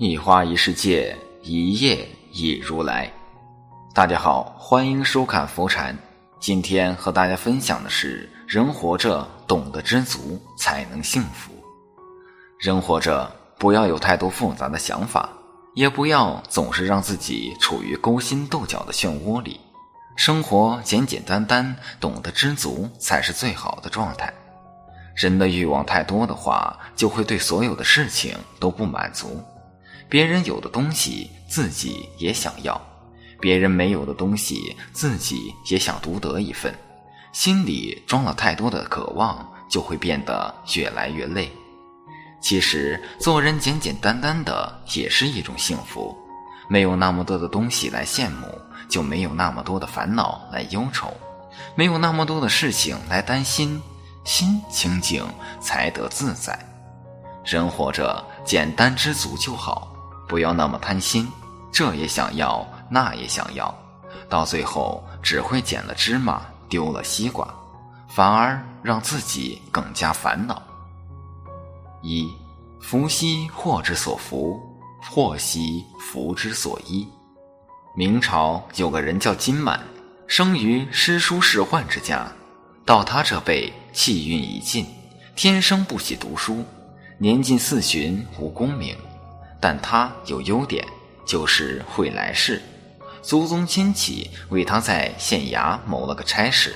一花一世界，一叶一如来。大家好，欢迎收看佛禅。今天和大家分享的是：人活着，懂得知足，才能幸福。人活着，不要有太多复杂的想法，也不要总是让自己处于勾心斗角的漩涡里。生活简简单单，懂得知足，才是最好的状态。人的欲望太多的话，就会对所有的事情都不满足。别人有的东西，自己也想要；别人没有的东西，自己也想独得一份。心里装了太多的渴望，就会变得越来越累。其实，做人简简单单的也是一种幸福。没有那么多的东西来羡慕，就没有那么多的烦恼来忧愁；没有那么多的事情来担心，心清静才得自在。人活着，简单知足就好。不要那么贪心，这也想要，那也想要，到最后只会捡了芝麻丢了西瓜，反而让自己更加烦恼。一，福兮祸之所伏，祸兮福之所依。明朝有个人叫金满，生于诗书仕宦之家，到他这辈气运已尽，天生不喜读书，年近四旬无功名。但他有优点，就是会来事。祖宗亲戚为他在县衙谋了个差事，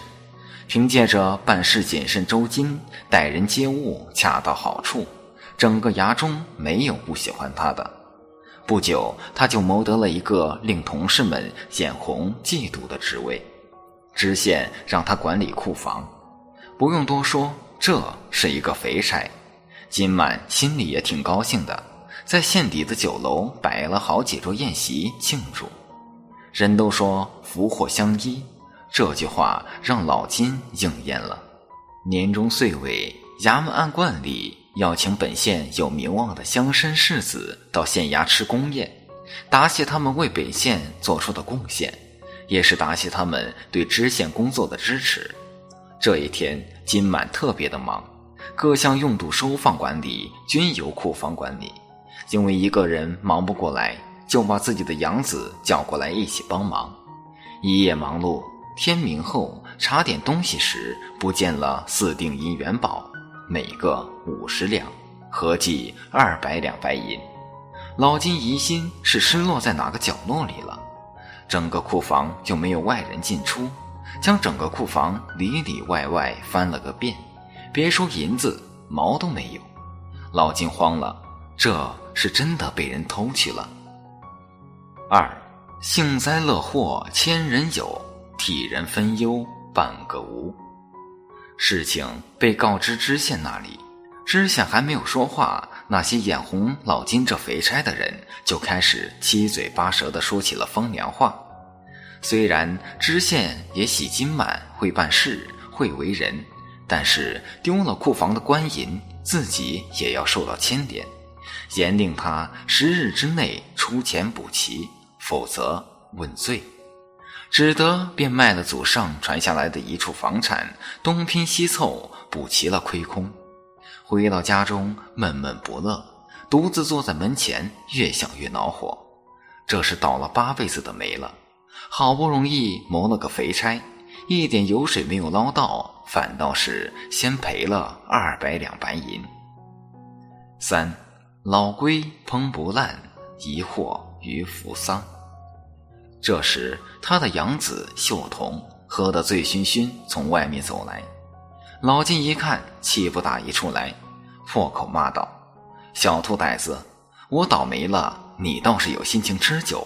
凭借着办事谨慎周精、待人接物恰到好处，整个衙中没有不喜欢他的。不久，他就谋得了一个令同事们眼红嫉妒的职位。知县让他管理库房，不用多说，这是一个肥差。金满心里也挺高兴的。在县底的酒楼摆了好几桌宴席庆祝，人都说福祸相依，这句话让老金应验了。年终岁尾，衙门按惯例要请本县有名望的乡绅士子到县衙吃公宴，答谢他们为本县做出的贡献，也是答谢他们对知县工作的支持。这一天，金满特别的忙，各项用度收放管理均由库房管理。因为一个人忙不过来，就把自己的养子叫过来一起帮忙。一夜忙碌，天明后查点东西时，不见了四锭银元宝，每个五十两，合计二百两白银。老金疑心是失落在哪个角落里了。整个库房就没有外人进出，将整个库房里里外外翻了个遍，别说银子，毛都没有。老金慌了，这。是真的被人偷去了。二，幸灾乐祸千人有，替人分忧半个无。事情被告知知县那里，知县还没有说话，那些眼红老金这肥差的人就开始七嘴八舌的说起了风凉话。虽然知县也喜金满会办事会为人，但是丢了库房的官银，自己也要受到牵连。严令他十日之内出钱补齐，否则问罪。只得便卖了祖上传下来的一处房产，东拼西凑补齐了亏空。回到家中闷闷不乐，独自坐在门前，越想越恼火。这是倒了八辈子的霉了，好不容易谋了个肥差，一点油水没有捞到，反倒是先赔了二百两白银。三。老龟烹不烂，疑惑于扶桑。这时，他的养子秀童喝得醉醺醺，从外面走来。老金一看，气不打一处来，破口骂道：“小兔崽子，我倒霉了，你倒是有心情吃酒；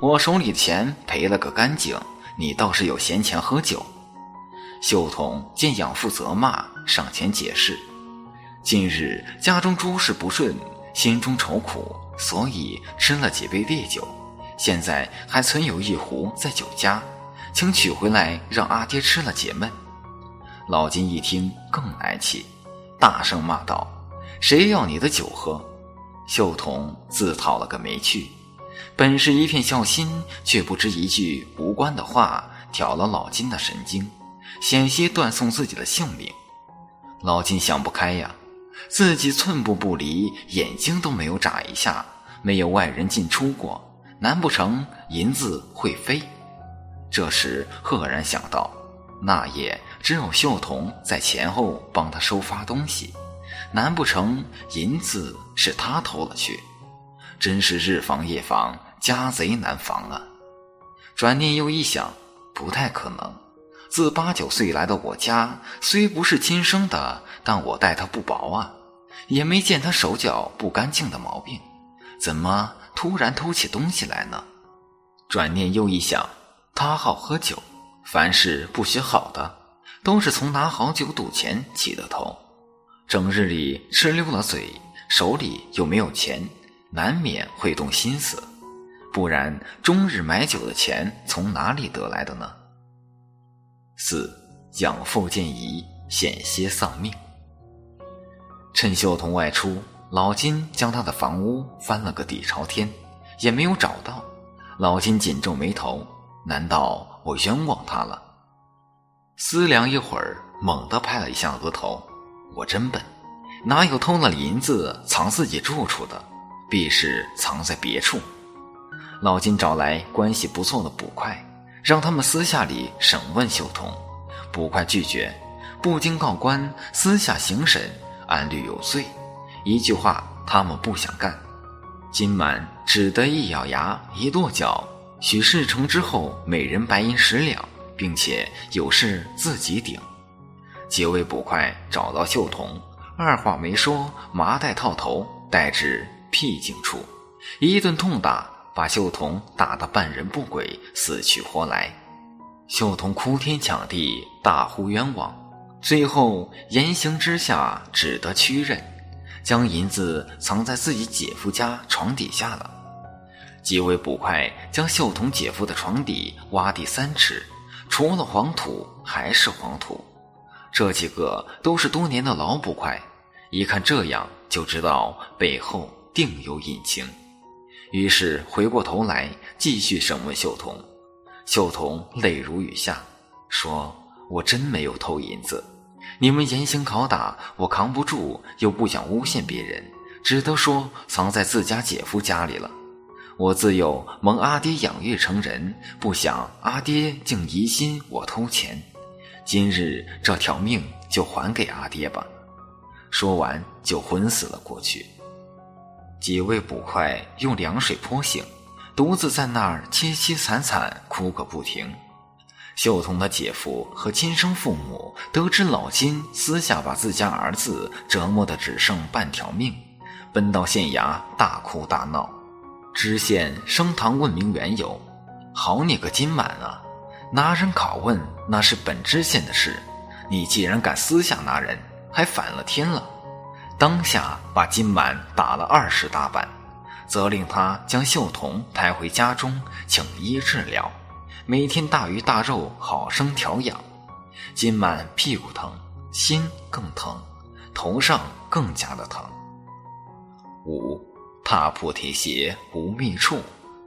我手里的钱赔了个干净，你倒是有闲钱喝酒。”秀童见养父责骂，上前解释：“今日家中诸事不顺。”心中愁苦，所以吃了几杯烈酒，现在还存有一壶在酒家，请取回来让阿爹吃了解闷。老金一听更来气，大声骂道：“谁要你的酒喝？”秀童自讨了个没趣，本是一片孝心，却不知一句无关的话挑了老金的神经，险些断送自己的性命。老金想不开呀。自己寸步不离，眼睛都没有眨一下，没有外人进出过，难不成银子会飞？这时赫然想到，那夜只有秀童在前后帮他收发东西，难不成银子是他偷了去？真是日防夜防，家贼难防啊！转念又一想，不太可能。自八九岁来到我家，虽不是亲生的，但我待他不薄啊，也没见他手脚不干净的毛病，怎么突然偷起东西来呢？转念又一想，他好喝酒，凡事不学好的，都是从拿好酒赌钱起的头，整日里吃溜了嘴，手里又没有钱，难免会动心思，不然终日买酒的钱从哪里得来的呢？四养父见疑，险些丧命。趁秀童外出，老金将他的房屋翻了个底朝天，也没有找到。老金紧皱眉头，难道我冤枉他了？思量一会儿，猛地拍了一下额头：“我真笨，哪有偷了银子藏自己住处的？必是藏在别处。”老金找来关系不错的捕快。让他们私下里审问秀童，捕快拒绝，不经告官，私下行审，按律有罪。一句话，他们不想干。金满只得一咬牙，一跺脚，许事成之后，每人白银十两，并且有事自己顶。几位捕快找到秀童，二话没说，麻袋套头，带至僻静处，一顿痛打。把秀童打得半人不鬼，死去活来。秀童哭天抢地，大呼冤枉。最后言行之下，只得屈认，将银子藏在自己姐夫家床底下了。几位捕快将秀童姐夫的床底挖地三尺，除了黄土还是黄土。这几个都是多年的老捕快，一看这样就知道背后定有隐情。于是回过头来继续审问秀童，秀童泪如雨下，说：“我真没有偷银子，你们严刑拷打，我扛不住，又不想诬陷别人，只得说藏在自家姐夫家里了。我自幼蒙阿爹养育成人，不想阿爹竟疑心我偷钱，今日这条命就还给阿爹吧。”说完就昏死了过去。几位捕快用凉水泼醒，独自在那儿凄凄惨惨哭个不停。秀童的姐夫和亲生父母得知老金私下把自家儿子折磨得只剩半条命，奔到县衙大哭大闹。知县升堂问明缘由，好你个金满啊！拿人拷问那是本知县的事，你既然敢私下拿人，还反了天了。当下把金满打了二十大板，责令他将秀童抬回家中请医治疗，每天大鱼大肉好生调养。金满屁股疼，心更疼，头上更加的疼。五踏破铁鞋无觅处，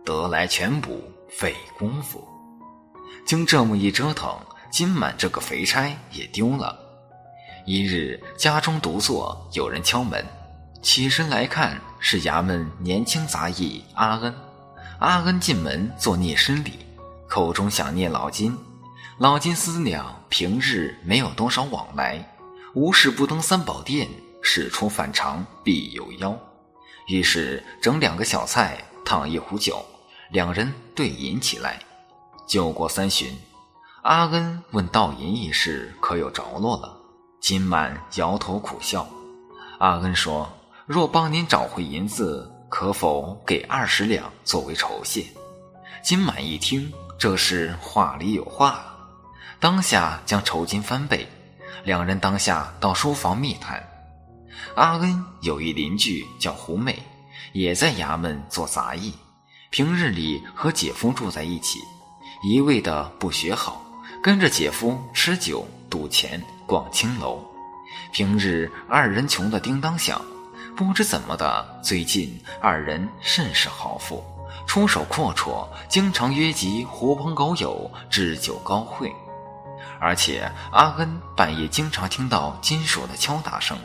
得来全补费功夫。经这么一折腾，金满这个肥差也丢了。一日，家中独坐，有人敲门。起身来看，是衙门年轻杂役阿恩。阿恩进门作孽身礼，口中想念老金。老金思量，平日没有多少往来，无事不登三宝殿，事出反常必有妖。于是整两个小菜，烫一壶酒，两人对饮起来。酒过三巡，阿恩问道银一事可有着落了？金满摇头苦笑，阿恩说：“若帮您找回银子，可否给二十两作为酬谢？”金满一听，这是话里有话，当下将酬金翻倍。两人当下到书房密谈。阿恩有一邻居叫胡美，也在衙门做杂役，平日里和姐夫住在一起，一味的不学好，跟着姐夫吃酒赌钱。逛青楼，平日二人穷得叮当响，不知怎么的，最近二人甚是豪富，出手阔绰，经常约集狐朋狗友置酒高会。而且阿恩半夜经常听到金属的敲打声，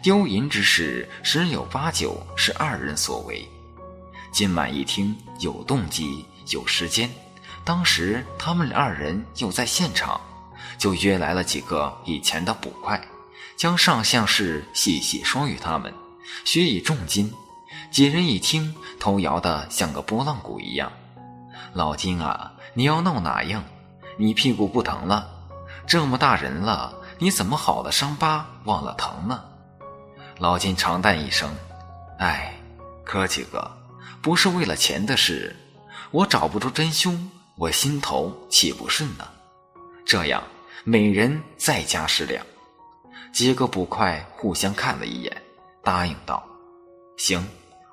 丢银之事十有八九是二人所为。今晚一听有动机有时间，当时他们二人又在现场，就约来了几个以前的捕快，将上相事细细说与他们，许以重金。几人一听，头摇得像个拨浪鼓一样。老金啊，你要闹哪样？你屁股不疼了？这么大人了，你怎么好了伤疤忘了疼呢？老金长叹一声：“哎，哥几个。”不是为了钱的事，我找不出真凶，我心头岂不顺呢？这样，每人再加十两。几个捕快互相看了一眼，答应道：“行，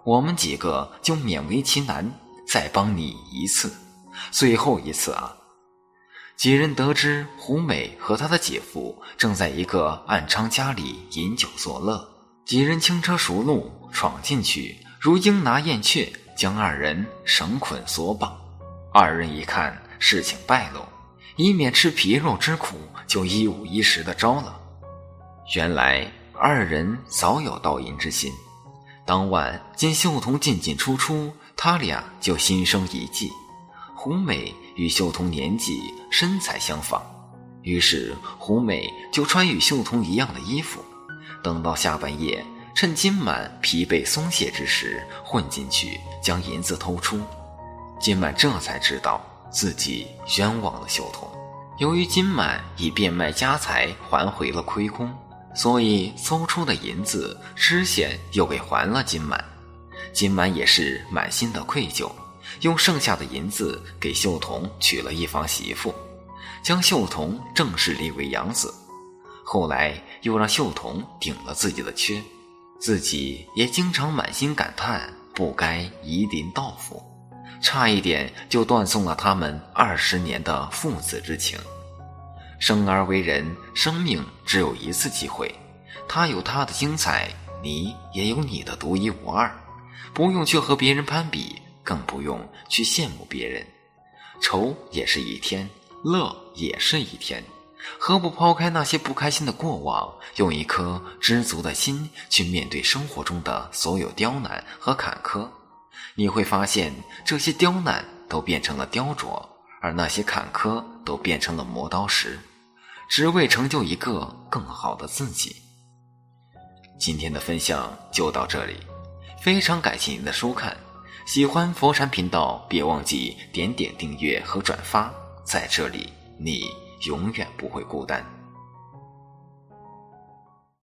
我们几个就勉为其难，再帮你一次，最后一次啊！”几人得知胡美和他的姐夫正在一个暗娼家里饮酒作乐，几人轻车熟路闯进去。如鹰拿燕雀，将二人绳捆索绑。二人一看事情败露，以免吃皮肉之苦，就一五一十的招了。原来二人早有盗淫之心。当晚见秀童进进出出，他俩就心生一计。胡美与秀童年纪身材相仿，于是胡美就穿与秀童一样的衣服，等到下半夜。趁金满疲惫松懈之时，混进去将银子偷出。金满这才知道自己冤枉了秀童。由于金满已变卖家财还回了亏空，所以搜出的银子知县又给还了金满。金满也是满心的愧疚，用剩下的银子给秀童娶了一房媳妇，将秀童正式立为养子。后来又让秀童顶了自己的缺。自己也经常满心感叹，不该夷陵道府，差一点就断送了他们二十年的父子之情。生而为人，生命只有一次机会，他有他的精彩，你也有你的独一无二，不用去和别人攀比，更不用去羡慕别人。愁也是一天，乐也是一天。何不抛开那些不开心的过往，用一颗知足的心去面对生活中的所有刁难和坎坷？你会发现，这些刁难都变成了雕琢，而那些坎坷都变成了磨刀石，只为成就一个更好的自己。今天的分享就到这里，非常感谢您的收看。喜欢佛禅频道，别忘记点点订阅和转发，在这里你。永远不会孤单。